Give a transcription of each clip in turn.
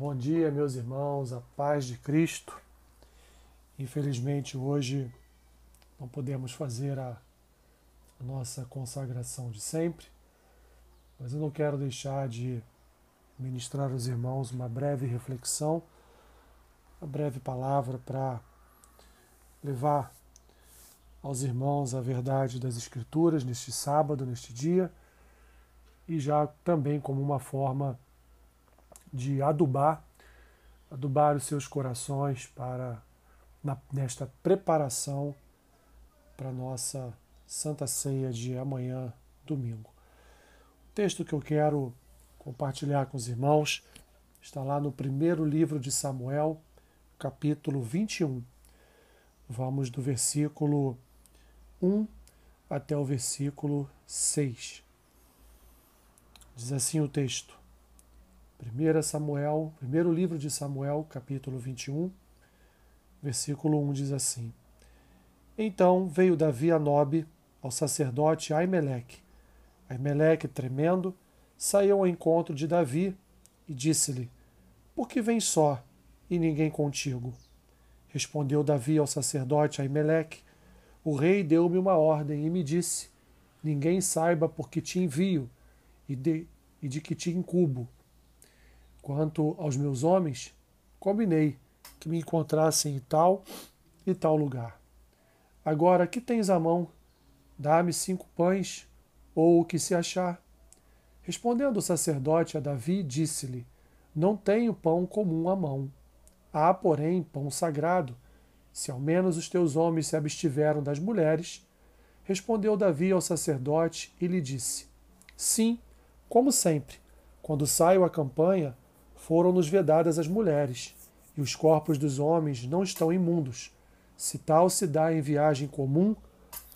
Bom dia, meus irmãos, a paz de Cristo. Infelizmente, hoje não podemos fazer a, nossa consagração de sempre, mas eu não quero deixar de ministrar aos irmãos uma breve reflexão, uma breve palavra para levar aos irmãos a verdade das Escrituras neste sábado, neste dia, e já também como uma forma de adubar, adubar os seus corações para na, nesta preparação para nossa Santa Ceia de amanhã, domingo. O texto que eu quero compartilhar com os irmãos está lá no primeiro livro de Samuel, capítulo 21. Vamos do versículo 1 até o versículo 6. Diz assim o texto: 1 Samuel, primeiro livro de Samuel, capítulo 21, versículo 1 diz assim: Então veio Davi a Nobe, ao sacerdote Aimeleque. Aimeleque, tremendo, saiu ao encontro de Davi e disse-lhe: Por que vens só e ninguém contigo? Respondeu Davi ao sacerdote Aimeleque: O rei deu-me uma ordem e me disse: Ninguém saiba por que te envio e de, e de que te incubo Quanto aos meus homens, combinei que me encontrassem em tal e tal lugar. Agora, que tens à mão? Dá-me cinco pães, ou o que se achar. Respondendo o sacerdote a Davi, disse-lhe: Não tenho pão comum à mão. Há, porém, pão sagrado. Se ao menos os teus homens se abstiveram das mulheres. Respondeu Davi ao sacerdote e lhe disse: Sim, como sempre, quando saio à campanha, foram-nos vedadas as mulheres, e os corpos dos homens não estão imundos. Se tal se dá em viagem comum,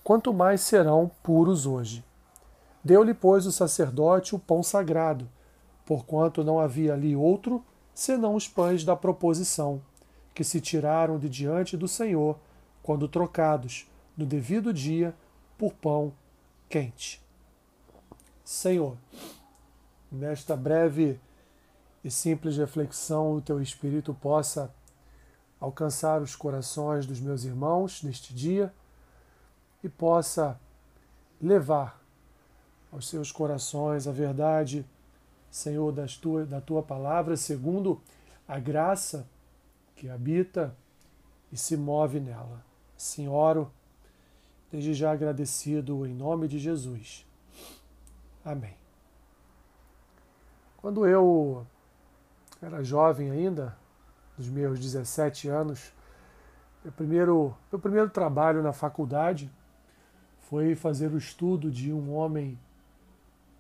quanto mais serão puros hoje. Deu-lhe, pois, o sacerdote o pão sagrado, porquanto não havia ali outro, senão os pães da proposição, que se tiraram de diante do Senhor, quando trocados, no devido dia, por pão quente. Senhor, nesta breve e simples reflexão o teu Espírito possa alcançar os corações dos meus irmãos neste dia e possa levar aos seus corações a verdade, Senhor, das tua, da tua palavra, segundo a graça que habita e se move nela. Assim oro, desde já agradecido em nome de Jesus. Amém. Quando eu era jovem ainda, dos meus 17 anos, meu primeiro, meu primeiro trabalho na faculdade foi fazer o estudo de um homem,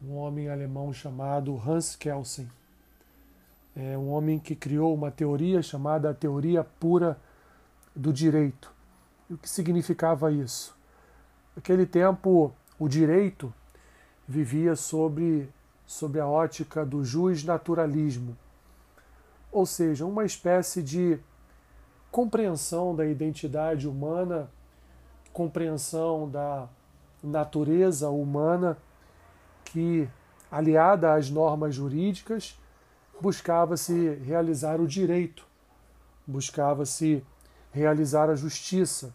um homem alemão chamado Hans Kelsen. É um homem que criou uma teoria chamada teoria pura do direito. E o que significava isso? Naquele tempo, o direito vivia sobre, sobre a ótica do jus naturalismo ou seja, uma espécie de compreensão da identidade humana, compreensão da natureza humana que, aliada às normas jurídicas, buscava-se realizar o direito, buscava-se realizar a justiça.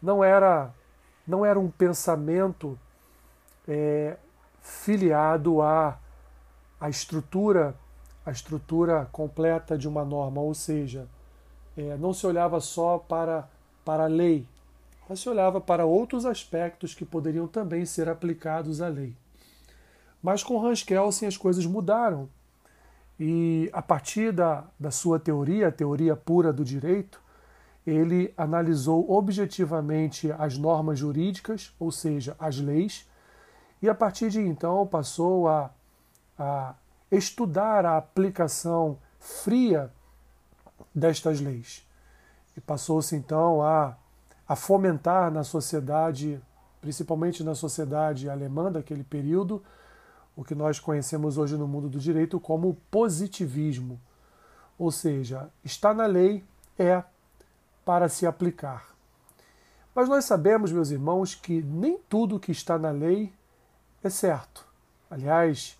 Não era, não era um pensamento é, filiado à, à estrutura a estrutura completa de uma norma, ou seja, é, não se olhava só para, para a lei, mas se olhava para outros aspectos que poderiam também ser aplicados à lei. Mas com Hans Kelsen as coisas mudaram. E a partir da, da sua teoria, a teoria pura do direito, ele analisou objetivamente as normas jurídicas, ou seja, as leis, e a partir de então passou a, a estudar a aplicação fria destas leis. E passou-se então a, a fomentar na sociedade, principalmente na sociedade alemã daquele período, o que nós conhecemos hoje no mundo do direito como positivismo. Ou seja, está na lei é para se aplicar. Mas nós sabemos, meus irmãos, que nem tudo que está na lei é certo. Aliás,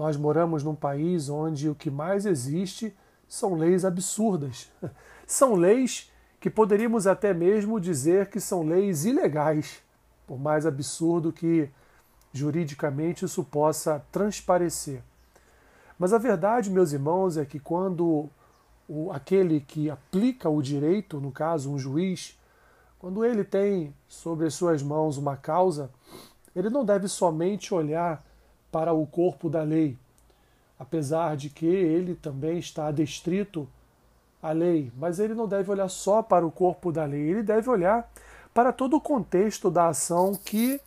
nós moramos num país onde o que mais existe são leis absurdas. São leis que poderíamos até mesmo dizer que são leis ilegais, por mais absurdo que juridicamente isso possa transparecer. Mas a verdade, meus irmãos, é que quando o, aquele que aplica o direito, no caso um juiz, quando ele tem sobre as suas mãos uma causa, ele não deve somente olhar para o corpo da lei, apesar de que ele também está adestrito à lei, mas ele não deve olhar só para o corpo da lei, ele deve olhar para todo o contexto da ação que,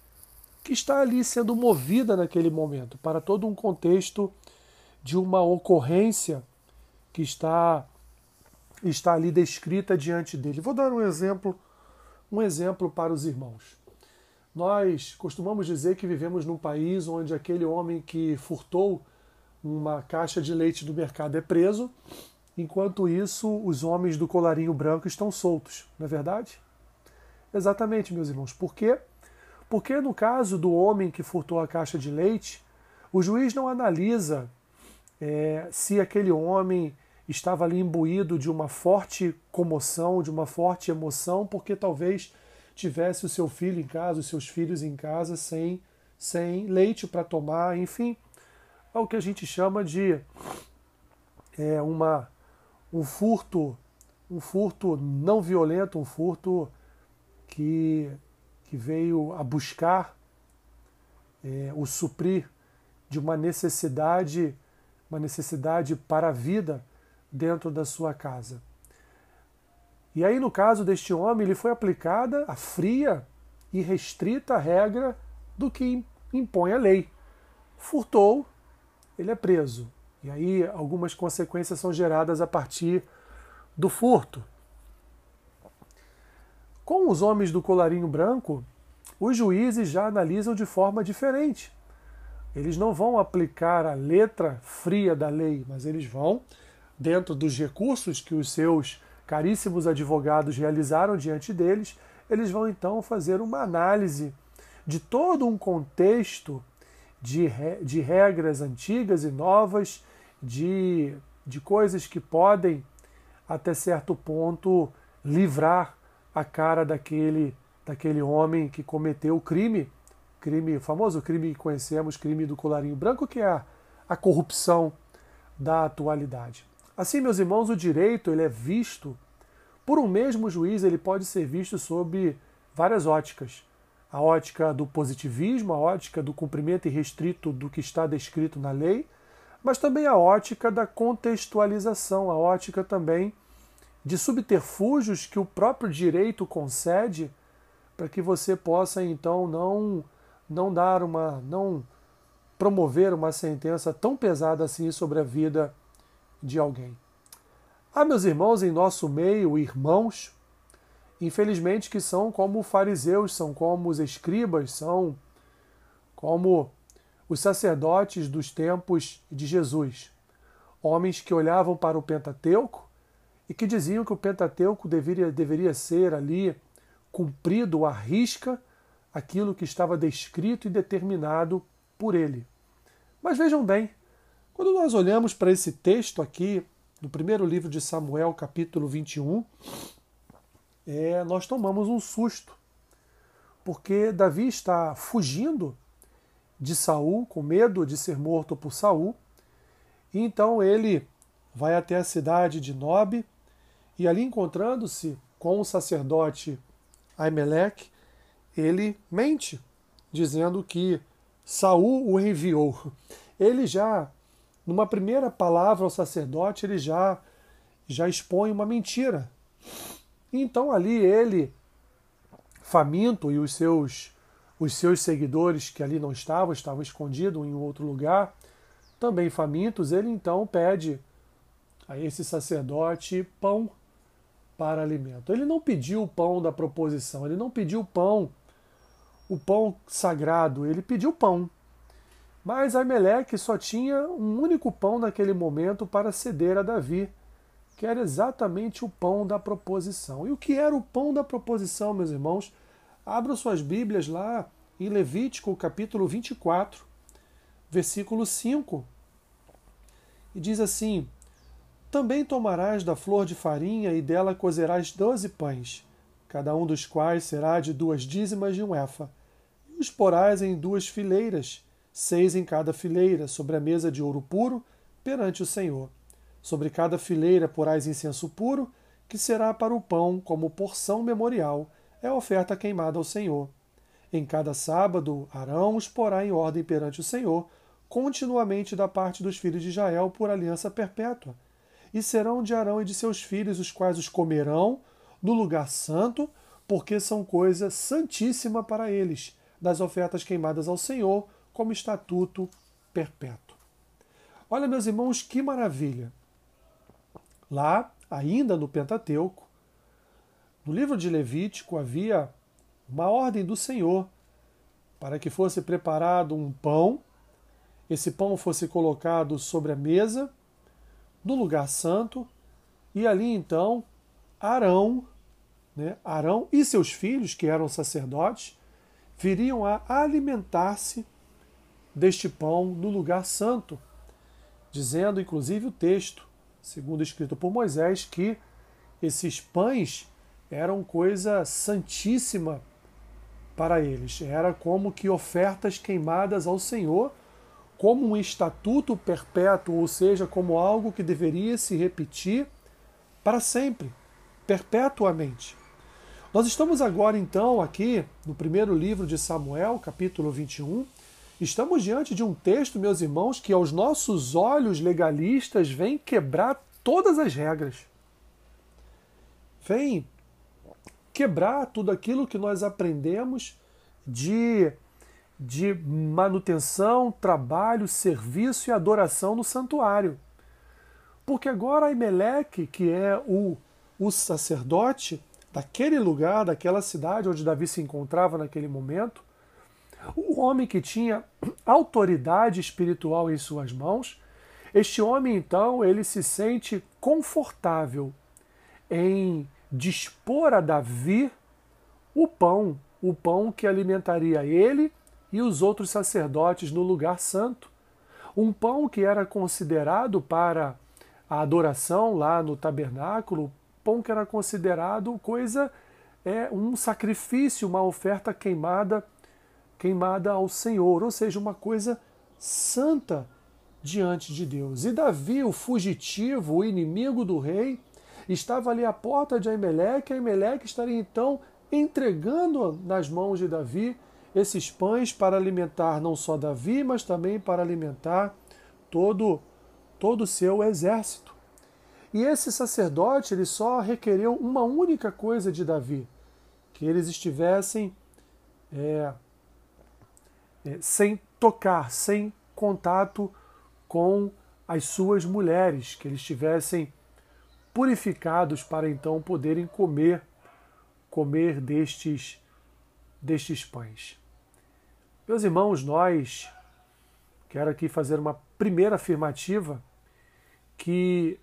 que está ali sendo movida naquele momento, para todo um contexto de uma ocorrência que está, está ali descrita diante dele. Vou dar um exemplo, um exemplo para os irmãos. Nós costumamos dizer que vivemos num país onde aquele homem que furtou uma caixa de leite do mercado é preso, enquanto isso os homens do colarinho branco estão soltos, não é verdade? Exatamente, meus irmãos. Por quê? Porque no caso do homem que furtou a caixa de leite, o juiz não analisa é, se aquele homem estava ali imbuído de uma forte comoção, de uma forte emoção, porque talvez tivesse o seu filho em casa, os seus filhos em casa sem, sem leite para tomar, enfim, é o que a gente chama de é, uma, um furto, um furto não violento, um furto que, que veio a buscar é, o suprir de uma necessidade, uma necessidade para a vida dentro da sua casa. E aí, no caso deste homem, lhe foi aplicada a fria e restrita regra do que impõe a lei. Furtou, ele é preso. E aí, algumas consequências são geradas a partir do furto. Com os homens do colarinho branco, os juízes já analisam de forma diferente. Eles não vão aplicar a letra fria da lei, mas eles vão, dentro dos recursos que os seus caríssimos advogados realizaram diante deles, eles vão então fazer uma análise de todo um contexto de, de regras antigas e novas, de, de coisas que podem, até certo ponto, livrar a cara daquele, daquele homem que cometeu o crime, crime, famoso crime que conhecemos, crime do colarinho branco, que é a, a corrupção da atualidade. Assim, meus irmãos, o direito ele é visto por um mesmo juiz, ele pode ser visto sob várias óticas. A ótica do positivismo, a ótica do cumprimento irrestrito do que está descrito na lei, mas também a ótica da contextualização, a ótica também de subterfúgios que o próprio direito concede para que você possa então não não dar uma não promover uma sentença tão pesada assim sobre a vida de alguém. Há, meus irmãos, em nosso meio, irmãos, infelizmente, que são como fariseus, são como os escribas, são como os sacerdotes dos tempos de Jesus. Homens que olhavam para o Pentateuco e que diziam que o Pentateuco deveria, deveria ser ali cumprido à risca aquilo que estava descrito e determinado por ele. Mas vejam bem, quando nós olhamos para esse texto aqui, no primeiro livro de Samuel, capítulo 21, é, nós tomamos um susto, porque Davi está fugindo de Saul, com medo de ser morto por Saul, e então ele vai até a cidade de Nob, e ali encontrando-se com o sacerdote Aimeleque, ele mente, dizendo que Saul o enviou. Ele já numa primeira palavra ao sacerdote, ele já, já expõe uma mentira. Então ali ele, faminto, e os seus, os seus seguidores que ali não estavam, estavam escondidos em outro lugar, também famintos, ele então pede a esse sacerdote pão para alimento. Ele não pediu o pão da proposição, ele não pediu o pão, o pão sagrado, ele pediu pão. Mas Aimeleque só tinha um único pão naquele momento para ceder a Davi, que era exatamente o pão da proposição. E o que era o pão da proposição, meus irmãos? Abram suas Bíblias lá em Levítico, capítulo 24, versículo 5. E diz assim: Também tomarás da flor de farinha e dela cozerás doze pães, cada um dos quais será de duas dízimas de um efa. E os porás em duas fileiras, seis em cada fileira, sobre a mesa de ouro puro, perante o Senhor. Sobre cada fileira porás incenso puro, que será para o pão como porção memorial, é oferta queimada ao Senhor. Em cada sábado, Arão os porá em ordem perante o Senhor, continuamente da parte dos filhos de Israel por aliança perpétua. E serão de Arão e de seus filhos, os quais os comerão no lugar santo, porque são coisa santíssima para eles, das ofertas queimadas ao Senhor, como estatuto perpétuo. Olha, meus irmãos, que maravilha! Lá, ainda no Pentateuco, no livro de Levítico havia uma ordem do Senhor para que fosse preparado um pão esse pão fosse colocado sobre a mesa, no lugar santo, e ali então Arão, né, Arão e seus filhos, que eram sacerdotes, viriam a alimentar-se deste pão no lugar santo, dizendo inclusive o texto, segundo escrito por Moisés, que esses pães eram coisa santíssima para eles. Era como que ofertas queimadas ao Senhor como um estatuto perpétuo, ou seja, como algo que deveria se repetir para sempre, perpetuamente. Nós estamos agora, então, aqui no primeiro livro de Samuel, capítulo 21. Estamos diante de um texto, meus irmãos, que aos nossos olhos legalistas vem quebrar todas as regras. Vem quebrar tudo aquilo que nós aprendemos de de manutenção, trabalho, serviço e adoração no santuário. Porque agora Aimeleque, que é o, o sacerdote daquele lugar, daquela cidade onde Davi se encontrava naquele momento, o homem que tinha autoridade espiritual em suas mãos, este homem então ele se sente confortável em dispor a Davi o pão, o pão que alimentaria ele e os outros sacerdotes no lugar santo. Um pão que era considerado para a adoração lá no tabernáculo, pão que era considerado coisa é um sacrifício, uma oferta queimada, queimada ao Senhor, ou seja, uma coisa santa diante de Deus. E Davi, o fugitivo, o inimigo do rei, estava ali à porta de Aimeleque, Aimeleque estaria então entregando nas mãos de Davi esses pães para alimentar não só Davi, mas também para alimentar todo todo o seu exército. E esse sacerdote ele só requereu uma única coisa de Davi, que eles estivessem é, é, sem tocar, sem contato com as suas mulheres, que eles estivessem purificados para então poderem comer comer destes destes pães. Meus irmãos, nós quero aqui fazer uma primeira afirmativa que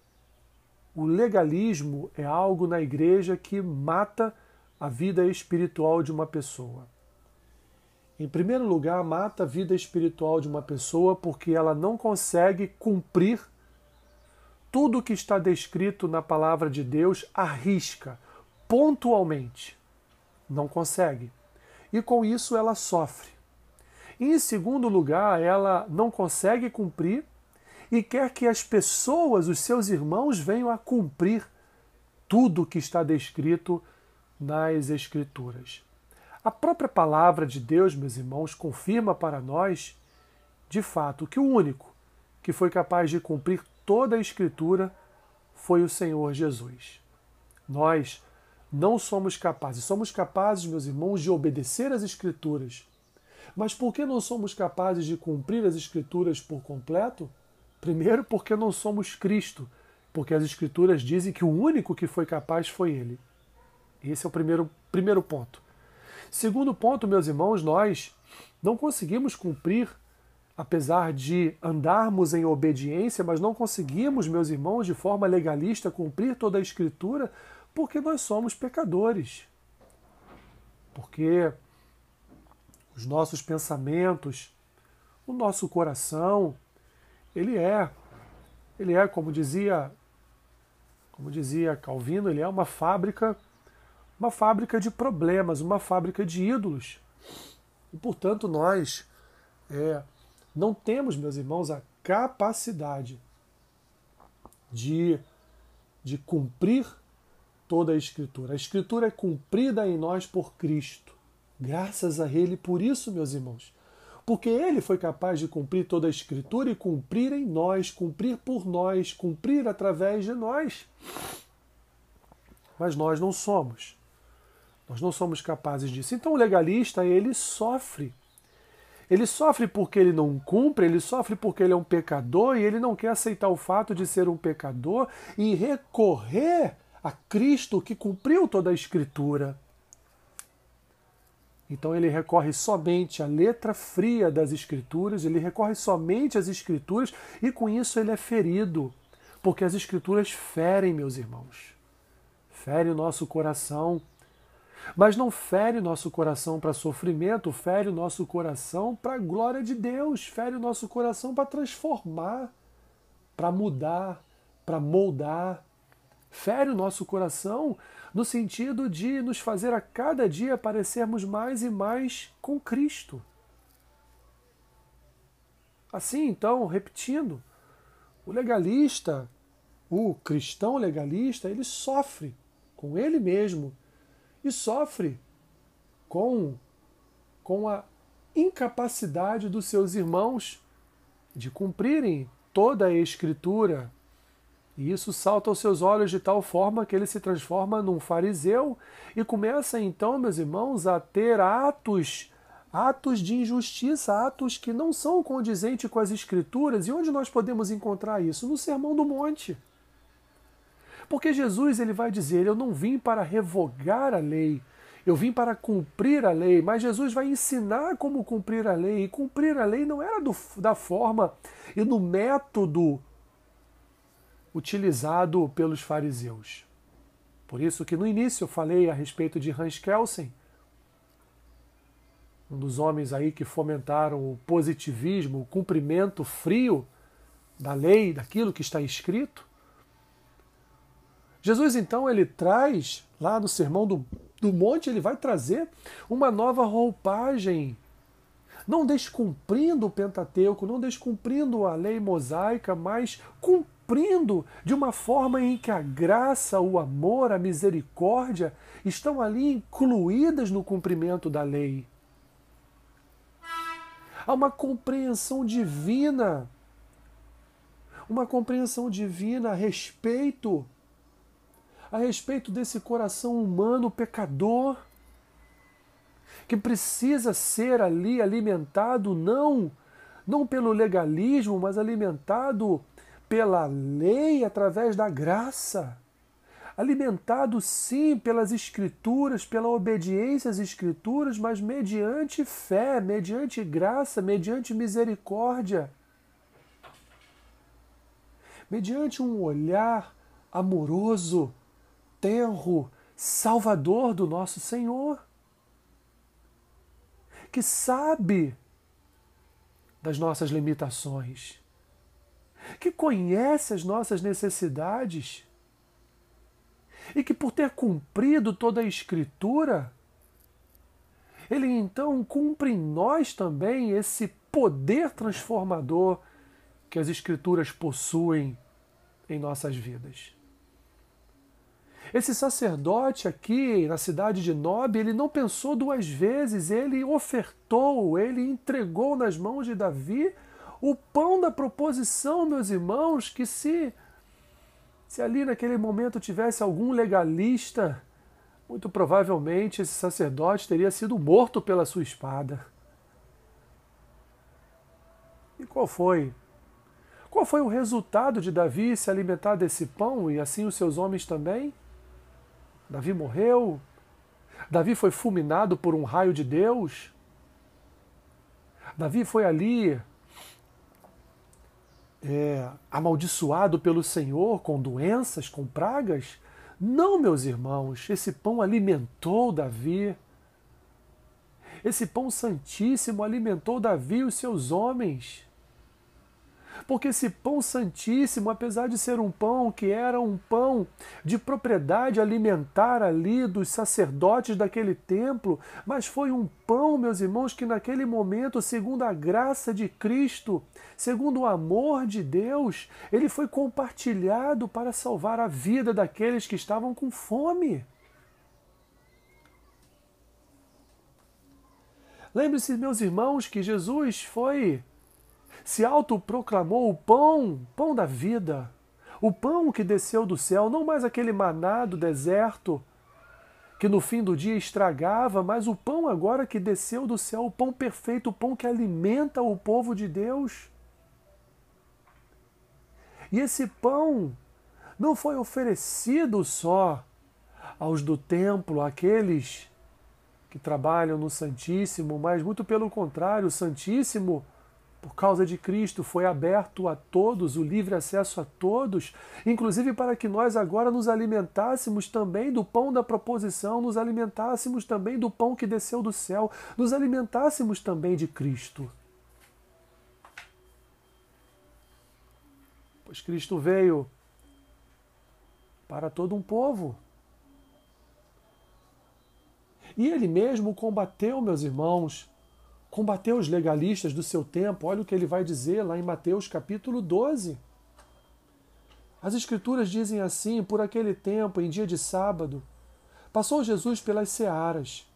o legalismo é algo na igreja que mata a vida espiritual de uma pessoa. Em primeiro lugar, mata a vida espiritual de uma pessoa porque ela não consegue cumprir tudo o que está descrito na palavra de Deus à risca, pontualmente. Não consegue. E com isso ela sofre. Em segundo lugar, ela não consegue cumprir e quer que as pessoas, os seus irmãos, venham a cumprir tudo o que está descrito nas Escrituras. A própria palavra de Deus, meus irmãos, confirma para nós, de fato, que o único que foi capaz de cumprir toda a Escritura foi o Senhor Jesus. Nós não somos capazes, somos capazes, meus irmãos, de obedecer às Escrituras, mas por que não somos capazes de cumprir as Escrituras por completo? Primeiro, porque não somos Cristo, porque as Escrituras dizem que o único que foi capaz foi Ele. Esse é o primeiro, primeiro ponto. Segundo ponto, meus irmãos, nós não conseguimos cumprir, apesar de andarmos em obediência, mas não conseguimos, meus irmãos, de forma legalista, cumprir toda a Escritura, porque nós somos pecadores. Porque os nossos pensamentos, o nosso coração, ele é, ele é, como dizia Como dizia Calvino, ele é uma fábrica, uma fábrica de problemas, uma fábrica de ídolos. E portanto nós é, não temos, meus irmãos, a capacidade de, de cumprir toda a Escritura. A Escritura é cumprida em nós por Cristo. Graças a Ele por isso, meus irmãos. Porque Ele foi capaz de cumprir toda a Escritura e cumprir em nós, cumprir por nós, cumprir através de nós. Mas nós não somos. Nós não somos capazes disso. Então o legalista, ele sofre ele sofre porque ele não cumpre, ele sofre porque ele é um pecador e ele não quer aceitar o fato de ser um pecador e recorrer a Cristo que cumpriu toda a Escritura. Então ele recorre somente à letra fria das Escrituras, ele recorre somente às Escrituras e com isso ele é ferido, porque as Escrituras ferem, meus irmãos. Ferem o nosso coração, mas não fere nosso coração para sofrimento, fere o nosso coração para a glória de Deus, fere o nosso coração para transformar, para mudar, para moldar. Fere o nosso coração no sentido de nos fazer a cada dia parecermos mais e mais com Cristo. Assim, então, repetindo, o legalista, o cristão legalista, ele sofre com ele mesmo e sofre com, com a incapacidade dos seus irmãos de cumprirem toda a Escritura. E isso salta aos seus olhos de tal forma que ele se transforma num fariseu e começa então, meus irmãos, a ter atos atos de injustiça, atos que não são condizentes com as escrituras. E onde nós podemos encontrar isso? No Sermão do Monte. Porque Jesus ele vai dizer: Eu não vim para revogar a lei, eu vim para cumprir a lei. Mas Jesus vai ensinar como cumprir a lei. E cumprir a lei não era do, da forma e no método utilizado pelos fariseus. Por isso que no início eu falei a respeito de Hans Kelsen, um dos homens aí que fomentaram o positivismo, o cumprimento frio da lei, daquilo que está escrito. Jesus então ele traz lá no Sermão do, do Monte, ele vai trazer uma nova roupagem, não descumprindo o Pentateuco, não descumprindo a lei mosaica, mas cumprindo de uma forma em que a graça, o amor, a misericórdia estão ali incluídas no cumprimento da lei. Há uma compreensão divina, uma compreensão divina a respeito a respeito desse coração humano pecador que precisa ser ali alimentado não não pelo legalismo, mas alimentado pela lei através da graça. Alimentado sim pelas escrituras, pela obediência às escrituras, mas mediante fé, mediante graça, mediante misericórdia. Mediante um olhar amoroso tenro Salvador do nosso Senhor, que sabe das nossas limitações, que conhece as nossas necessidades e que, por ter cumprido toda a Escritura, ele então cumpre em nós também esse poder transformador que as Escrituras possuem em nossas vidas. Esse sacerdote aqui na cidade de Nob, ele não pensou duas vezes, ele ofertou, ele entregou nas mãos de Davi o pão da proposição, meus irmãos, que se se ali naquele momento tivesse algum legalista, muito provavelmente esse sacerdote teria sido morto pela sua espada. E qual foi? Qual foi o resultado de Davi se alimentar desse pão e assim os seus homens também? Davi morreu. Davi foi fulminado por um raio de Deus. Davi foi ali é, amaldiçoado pelo Senhor com doenças, com pragas. Não, meus irmãos, esse pão alimentou Davi. Esse pão santíssimo alimentou Davi e os seus homens. Porque esse pão santíssimo, apesar de ser um pão que era um pão de propriedade alimentar ali dos sacerdotes daquele templo, mas foi um pão, meus irmãos, que naquele momento, segundo a graça de Cristo, segundo o amor de Deus, ele foi compartilhado para salvar a vida daqueles que estavam com fome. Lembre-se, meus irmãos, que Jesus foi se autoproclamou o pão, pão da vida, o pão que desceu do céu, não mais aquele maná do deserto que no fim do dia estragava, mas o pão agora que desceu do céu, o pão perfeito, o pão que alimenta o povo de Deus. E esse pão não foi oferecido só aos do templo, aqueles que trabalham no Santíssimo, mas muito pelo contrário, o Santíssimo por causa de Cristo, foi aberto a todos, o livre acesso a todos, inclusive para que nós agora nos alimentássemos também do pão da proposição, nos alimentássemos também do pão que desceu do céu, nos alimentássemos também de Cristo. Pois Cristo veio para todo um povo. E ele mesmo combateu, meus irmãos, combateu os legalistas do seu tempo. Olha o que ele vai dizer lá em Mateus capítulo 12. As Escrituras dizem assim: por aquele tempo, em dia de sábado, passou Jesus pelas searas.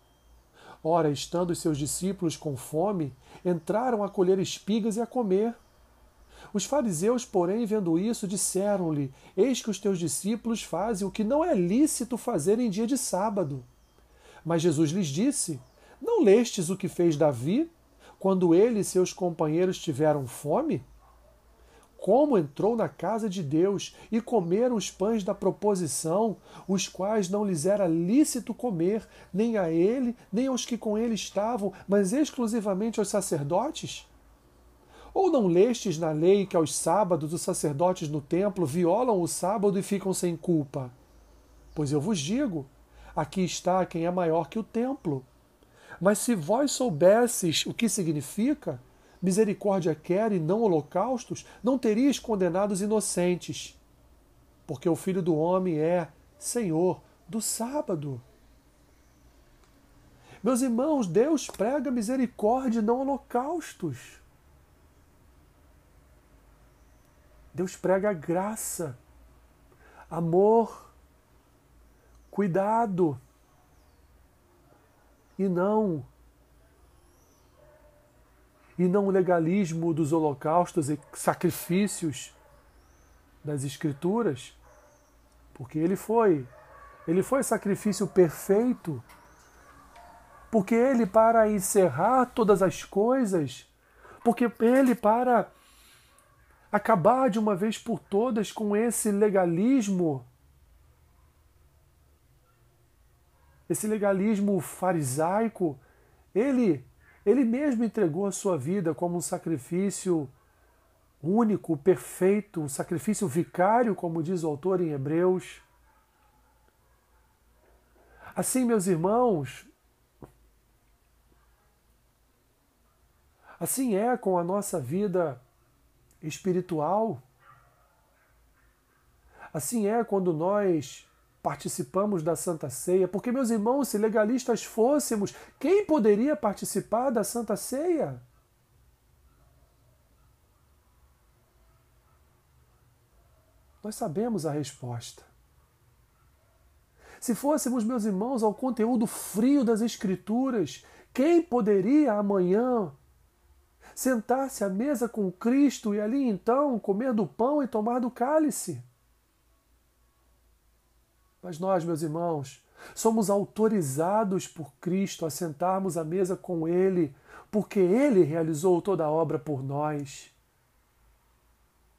Ora, estando os seus discípulos com fome, entraram a colher espigas e a comer. Os fariseus, porém, vendo isso, disseram-lhe: Eis que os teus discípulos fazem o que não é lícito fazer em dia de sábado. Mas Jesus lhes disse: não lestes o que fez Davi quando ele e seus companheiros tiveram fome? Como entrou na casa de Deus e comeram os pães da proposição, os quais não lhes era lícito comer, nem a ele, nem aos que com ele estavam, mas exclusivamente aos sacerdotes? Ou não lestes na lei que aos sábados os sacerdotes no templo violam o sábado e ficam sem culpa? Pois eu vos digo: aqui está quem é maior que o templo. Mas se vós soubesses o que significa, misericórdia quer e não holocaustos, não terias condenados inocentes. Porque o Filho do Homem é Senhor do sábado. Meus irmãos, Deus prega misericórdia e não holocaustos. Deus prega graça, amor, cuidado e não. E não o legalismo dos holocaustos e sacrifícios das escrituras, porque ele foi ele foi sacrifício perfeito, porque ele para encerrar todas as coisas, porque ele para acabar de uma vez por todas com esse legalismo esse legalismo farisaico, ele, ele mesmo entregou a sua vida como um sacrifício único, perfeito, um sacrifício vicário, como diz o autor em Hebreus. Assim, meus irmãos, assim é com a nossa vida espiritual. Assim é quando nós participamos da Santa Ceia, porque, meus irmãos, se legalistas fôssemos, quem poderia participar da Santa Ceia? Nós sabemos a resposta. Se fôssemos, meus irmãos, ao conteúdo frio das Escrituras, quem poderia amanhã sentar-se à mesa com Cristo e ali então comer do pão e tomar do cálice? Mas nós, meus irmãos, somos autorizados por Cristo a sentarmos à mesa com Ele, porque Ele realizou toda a obra por nós.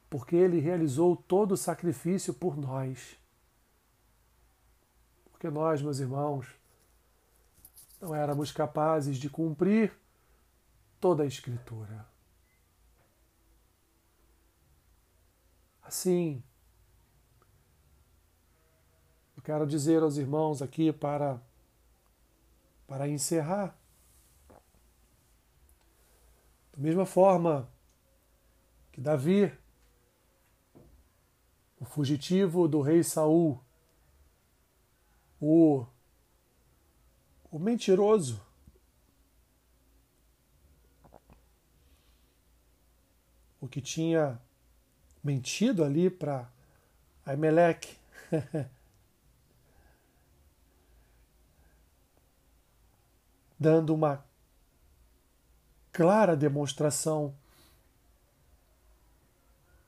Porque Ele realizou todo o sacrifício por nós. Porque nós, meus irmãos, não éramos capazes de cumprir toda a Escritura. Assim, quero dizer aos irmãos aqui para, para encerrar. Da mesma forma que Davi, o fugitivo do rei Saul, o, o mentiroso, o que tinha mentido ali para Aimeleque. dando uma clara demonstração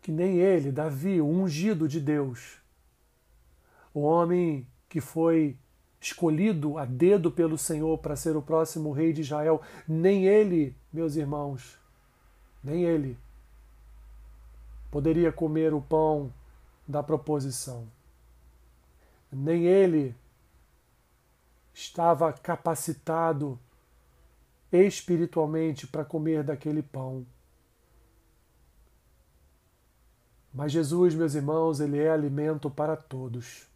que nem ele, Davi, o ungido de Deus, o homem que foi escolhido a dedo pelo Senhor para ser o próximo rei de Israel, nem ele, meus irmãos, nem ele poderia comer o pão da proposição. Nem ele estava capacitado espiritualmente para comer daquele pão. Mas Jesus, meus irmãos, ele é alimento para todos.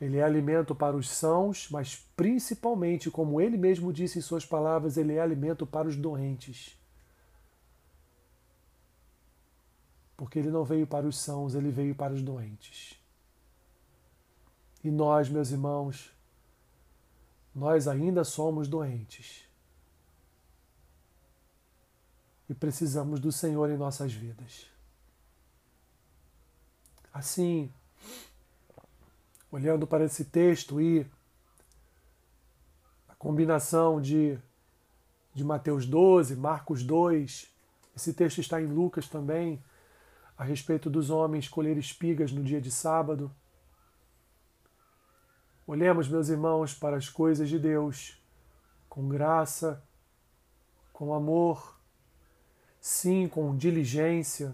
Ele é alimento para os sãos, mas principalmente, como ele mesmo disse em suas palavras, ele é alimento para os doentes. Porque ele não veio para os sãos, ele veio para os doentes. E nós, meus irmãos, nós ainda somos doentes. E precisamos do Senhor em nossas vidas. Assim, olhando para esse texto e a combinação de, de Mateus 12, Marcos 2, esse texto está em Lucas também, a respeito dos homens colher espigas no dia de sábado. Olhemos, meus irmãos, para as coisas de Deus com graça, com amor, sim, com diligência,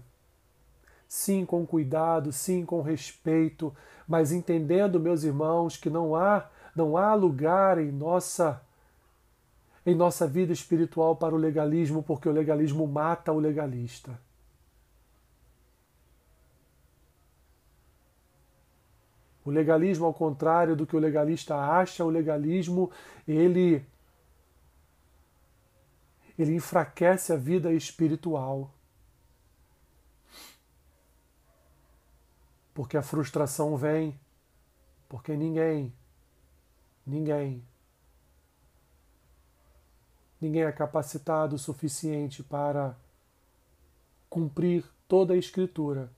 sim, com cuidado, sim, com respeito, mas entendendo, meus irmãos, que não há não há lugar em nossa em nossa vida espiritual para o legalismo, porque o legalismo mata o legalista. O legalismo, ao contrário do que o legalista acha, o legalismo ele ele enfraquece a vida espiritual. Porque a frustração vem, porque ninguém, ninguém, ninguém é capacitado o suficiente para cumprir toda a Escritura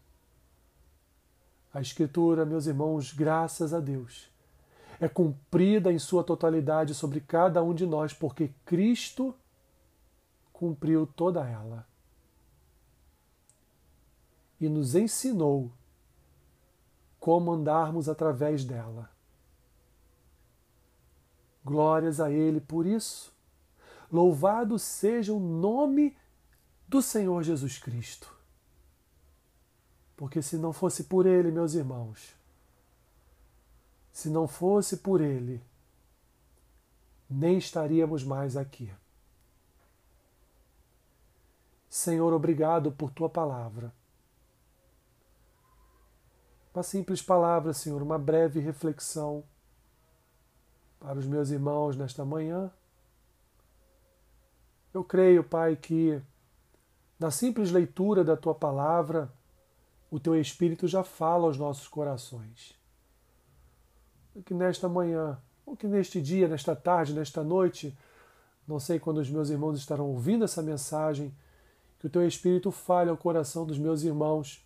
a Escritura, meus irmãos, graças a Deus, é cumprida em sua totalidade sobre cada um de nós, porque Cristo cumpriu toda ela e nos ensinou como andarmos através dela. Glórias a Ele por isso. Louvado seja o nome do Senhor Jesus Cristo. Porque se não fosse por Ele, meus irmãos, se não fosse por Ele, nem estaríamos mais aqui. Senhor, obrigado por tua palavra. Uma simples palavra, Senhor, uma breve reflexão para os meus irmãos nesta manhã. Eu creio, Pai, que na simples leitura da tua palavra, o teu Espírito já fala aos nossos corações. Que nesta manhã, ou que neste dia, nesta tarde, nesta noite, não sei quando os meus irmãos estarão ouvindo essa mensagem, que o teu Espírito fale ao coração dos meus irmãos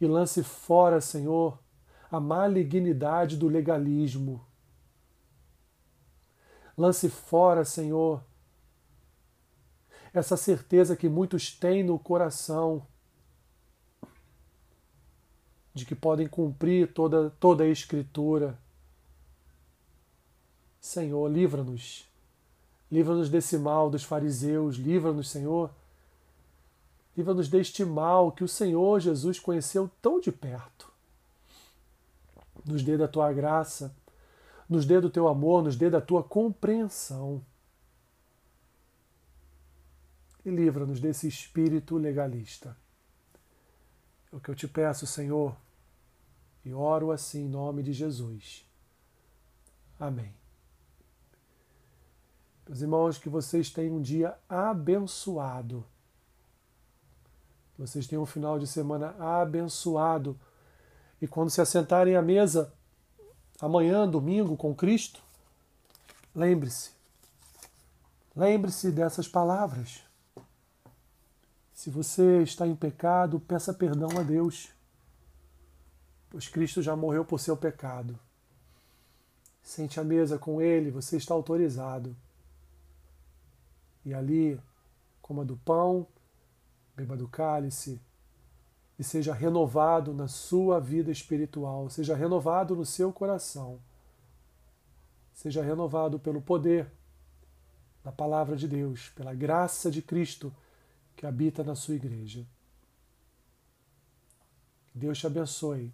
e lance fora, Senhor, a malignidade do legalismo. Lance fora, Senhor, essa certeza que muitos têm no coração de que podem cumprir toda, toda a Escritura. Senhor, livra-nos. Livra-nos desse mal dos fariseus. Livra-nos, Senhor. Livra-nos deste mal que o Senhor Jesus conheceu tão de perto. Nos dê da tua graça, nos dê do teu amor, nos dê da tua compreensão. E livra-nos desse espírito legalista. É o que eu te peço, Senhor, e oro assim em nome de Jesus. Amém. Meus irmãos, que vocês tenham um dia abençoado vocês tenham um final de semana abençoado. E quando se assentarem à mesa, amanhã, domingo, com Cristo, lembre-se, lembre-se dessas palavras. Se você está em pecado, peça perdão a Deus, pois Cristo já morreu por seu pecado. Sente à mesa com Ele, você está autorizado. E ali, coma do pão, beba do cálice, e seja renovado na sua vida espiritual, seja renovado no seu coração, seja renovado pelo poder da palavra de Deus, pela graça de Cristo que habita na sua igreja. Deus te abençoe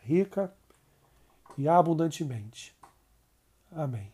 rica e abundantemente. Amém.